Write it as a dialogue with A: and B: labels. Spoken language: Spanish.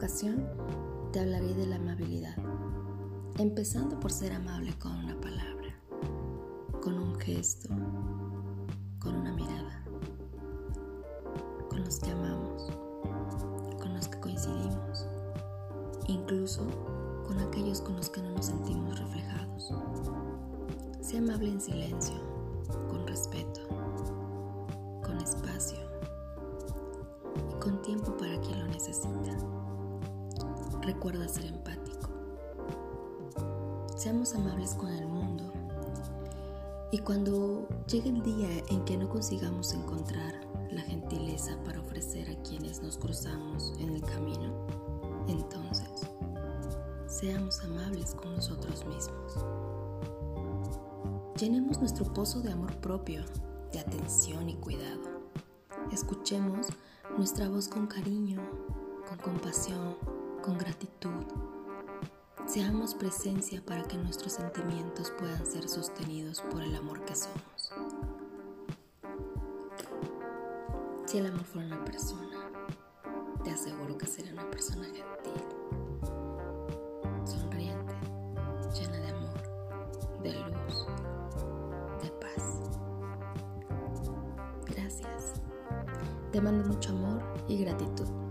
A: ocasión te hablaré de la amabilidad, empezando por ser amable con una palabra, con un gesto, con una mirada, con los que amamos, con los que coincidimos, incluso con aquellos con los que no nos sentimos reflejados. Sé amable en silencio, con respeto, Recuerda ser empático. Seamos amables con el mundo. Y cuando llegue el día en que no consigamos encontrar la gentileza para ofrecer a quienes nos cruzamos en el camino, entonces seamos amables con nosotros mismos. Llenemos nuestro pozo de amor propio, de atención y cuidado. Escuchemos nuestra voz con cariño, con compasión, con gratitud. Seamos presencia para que nuestros sentimientos puedan ser sostenidos por el amor que somos. Si el amor fuera una persona, te aseguro que sería una persona gentil, sonriente, llena de amor, de luz, de paz. Gracias. Te mando mucho amor y gratitud.